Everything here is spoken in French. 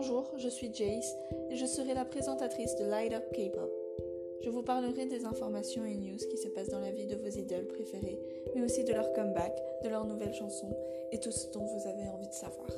Bonjour, je suis Jace et je serai la présentatrice de Light Up K-pop. Je vous parlerai des informations et news qui se passent dans la vie de vos idoles préférées, mais aussi de leur comeback, de leurs nouvelles chansons et tout ce dont vous avez envie de savoir.